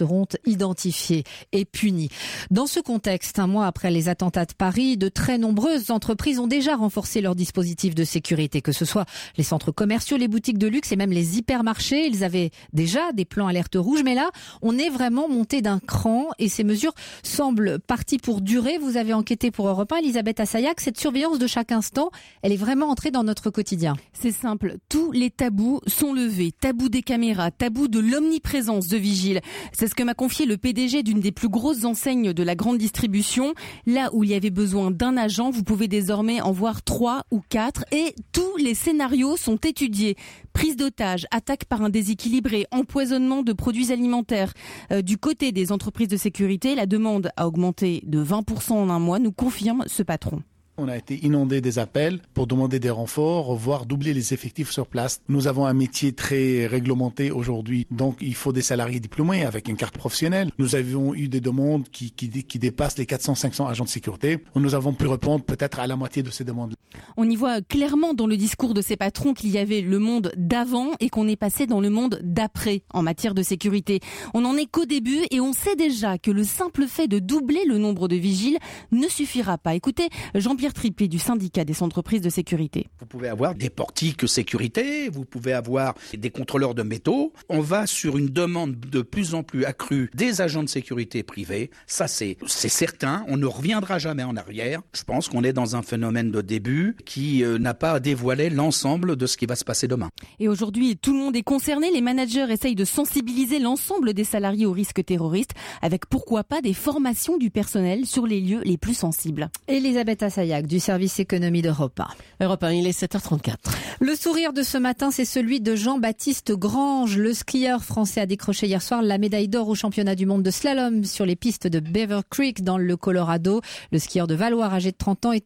seront identifiés et punis. Dans ce contexte, un mois après les attentats de Paris, de très nombreuses entreprises ont déjà renforcé leurs dispositifs de sécurité, que ce soit les centres commerciaux, les boutiques de luxe et même les hypermarchés. Ils avaient déjà des plans alerte rouge, mais là, on est vraiment monté d'un cran et ces mesures semblent parties pour durer. Vous avez enquêté pour Europe 1, Elisabeth Assayac. Cette surveillance de chaque instant, elle est vraiment entrée dans notre quotidien. C'est simple, tous les tabous sont levés. Tabou des caméras, tabou de l'omniprésence de vigiles. Ce que m'a confié le PDG d'une des plus grosses enseignes de la grande distribution. Là où il y avait besoin d'un agent, vous pouvez désormais en voir trois ou quatre et tous les scénarios sont étudiés. Prise d'otage, attaque par un déséquilibré, empoisonnement de produits alimentaires. Euh, du côté des entreprises de sécurité, la demande a augmenté de 20% en un mois, nous confirme ce patron. On a été inondé des appels pour demander des renforts, voire doubler les effectifs sur place. Nous avons un métier très réglementé aujourd'hui, donc il faut des salariés diplômés avec une carte professionnelle. Nous avions eu des demandes qui, qui, qui dépassent les 400-500 agents de sécurité. Nous avons pu répondre peut-être à la moitié de ces demandes. On y voit clairement dans le discours de ces patrons qu'il y avait le monde d'avant et qu'on est passé dans le monde d'après en matière de sécurité. On n'en est qu'au début et on sait déjà que le simple fait de doubler le nombre de vigiles ne suffira pas. Écoutez, Jean-Pierre Triplé du syndicat des entreprises de sécurité. Vous pouvez avoir des portiques sécurité, vous pouvez avoir des contrôleurs de métaux. On va sur une demande de plus en plus accrue des agents de sécurité privés. Ça, c'est, c'est certain. On ne reviendra jamais en arrière. Je pense qu'on est dans un phénomène de début qui euh, n'a pas dévoilé l'ensemble de ce qui va se passer demain. Et aujourd'hui, tout le monde est concerné. Les managers essayent de sensibiliser l'ensemble des salariés au risque terroriste avec pourquoi pas des formations du personnel sur les lieux les plus sensibles. Elisabeth Du service économie d'Europe 1. Europe 1, il est 7h34. Le sourire de ce matin, c'est celui de Jean-Baptiste Grange. Le skieur français a décroché hier soir la médaille d'or au championnat du monde de slalom sur les pistes de Beaver Creek dans le Colorado. Le skieur de Valois, âgé de 30 ans, est